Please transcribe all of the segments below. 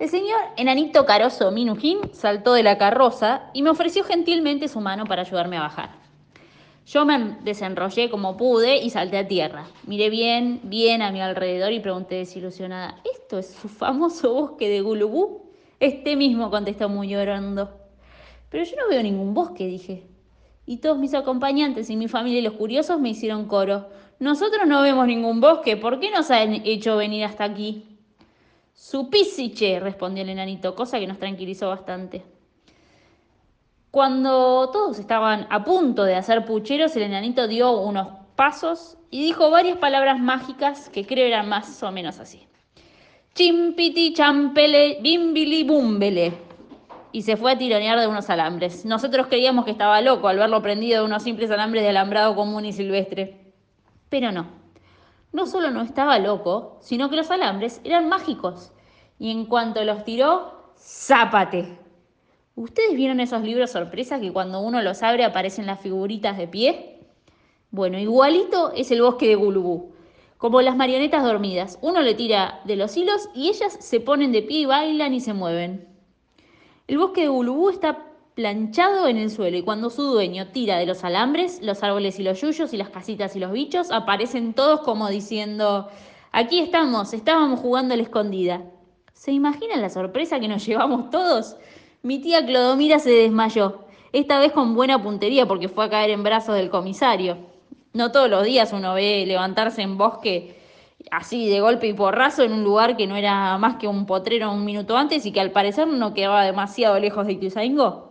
El señor enanito caroso Minujín saltó de la carroza y me ofreció gentilmente su mano para ayudarme a bajar. Yo me desenrollé como pude y salté a tierra. Miré bien, bien a mi alrededor y pregunté desilusionada, ¿esto es su famoso bosque de Gulubú? Este mismo contestó muy llorando. Pero yo no veo ningún bosque, dije. Y todos mis acompañantes y mi familia y los curiosos me hicieron coro. Nosotros no vemos ningún bosque, ¿por qué nos han hecho venir hasta aquí? Supísiche, respondió el enanito, cosa que nos tranquilizó bastante. Cuando todos estaban a punto de hacer pucheros, el enanito dio unos pasos y dijo varias palabras mágicas que creo eran más o menos así. Chimpiti, champele, bimbili, bumbele. Y se fue a tironear de unos alambres. Nosotros creíamos que estaba loco al verlo prendido de unos simples alambres de alambrado común y silvestre. Pero no. No solo no estaba loco, sino que los alambres eran mágicos. Y en cuanto los tiró, ¡zápate! ¿Ustedes vieron esos libros sorpresas que cuando uno los abre aparecen las figuritas de pie? Bueno, igualito es el bosque de Gulubú. Como las marionetas dormidas, uno le tira de los hilos y ellas se ponen de pie y bailan y se mueven. El bosque de Gulubú está planchado en el suelo y cuando su dueño tira de los alambres, los árboles y los yuyos y las casitas y los bichos aparecen todos como diciendo, aquí estamos, estábamos jugando a la escondida. ¿Se imaginan la sorpresa que nos llevamos todos? Mi tía Clodomira se desmayó, esta vez con buena puntería porque fue a caer en brazos del comisario. No todos los días uno ve levantarse en bosque así de golpe y porrazo en un lugar que no era más que un potrero un minuto antes y que al parecer no quedaba demasiado lejos de Ituzaingó.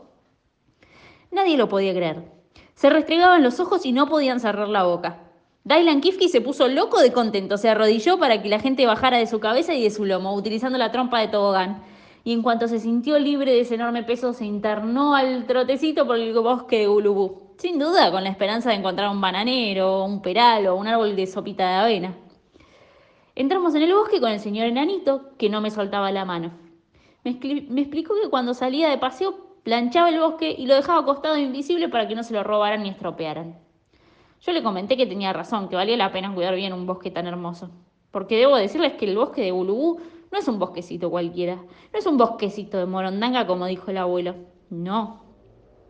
Nadie lo podía creer. Se restregaban los ojos y no podían cerrar la boca. Dylan Kifke se puso loco de contento, se arrodilló para que la gente bajara de su cabeza y de su lomo, utilizando la trompa de tobogán. Y en cuanto se sintió libre de ese enorme peso, se internó al trotecito por el bosque de Gulubú. Sin duda, con la esperanza de encontrar un bananero, un peral o un árbol de sopita de avena. Entramos en el bosque con el señor enanito, que no me soltaba la mano. Me, explicó que cuando salía de paseo planchaba el bosque y lo dejaba acostado invisible para que no se lo robaran ni estropearan. Yo le comenté que tenía razón, que valía la pena cuidar bien un bosque tan hermoso. Porque debo decirles que el bosque de Bulubú no es un bosquecito cualquiera, no es un bosquecito de morondanga como dijo el abuelo. No,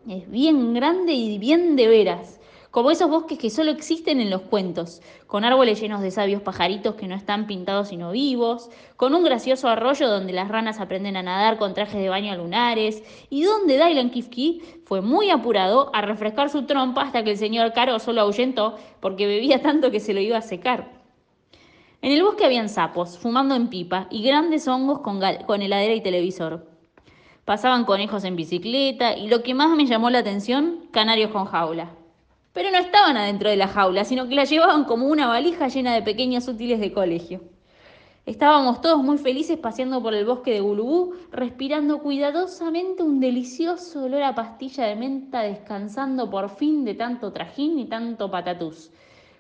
es bien grande y bien de veras como esos bosques que solo existen en los cuentos, con árboles llenos de sabios pajaritos que no están pintados sino vivos, con un gracioso arroyo donde las ranas aprenden a nadar con trajes de baño lunares, y donde Dylan Kifki fue muy apurado a refrescar su trompa hasta que el señor Caro solo ahuyentó porque bebía tanto que se lo iba a secar. En el bosque habían sapos, fumando en pipa, y grandes hongos con heladera y televisor. Pasaban conejos en bicicleta, y lo que más me llamó la atención, canarios con jaula. Pero no estaban adentro de la jaula, sino que la llevaban como una valija llena de pequeños útiles de colegio. Estábamos todos muy felices paseando por el bosque de Gulubú, respirando cuidadosamente un delicioso olor a pastilla de menta, descansando por fin de tanto trajín y tanto patatús.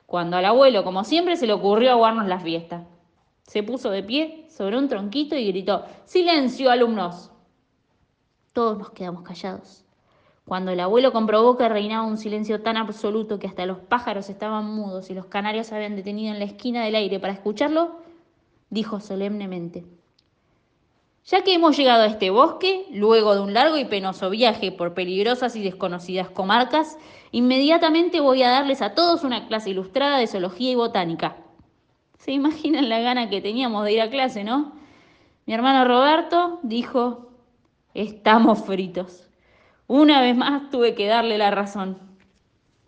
Cuando al abuelo, como siempre, se le ocurrió aguarnos la fiesta. Se puso de pie sobre un tronquito y gritó, ¡Silencio, alumnos! Todos nos quedamos callados. Cuando el abuelo comprobó que reinaba un silencio tan absoluto que hasta los pájaros estaban mudos y los canarios se habían detenido en la esquina del aire para escucharlo, dijo solemnemente, ya que hemos llegado a este bosque, luego de un largo y penoso viaje por peligrosas y desconocidas comarcas, inmediatamente voy a darles a todos una clase ilustrada de zoología y botánica. Se imaginan la gana que teníamos de ir a clase, ¿no? Mi hermano Roberto dijo, estamos fritos. Una vez más tuve que darle la razón.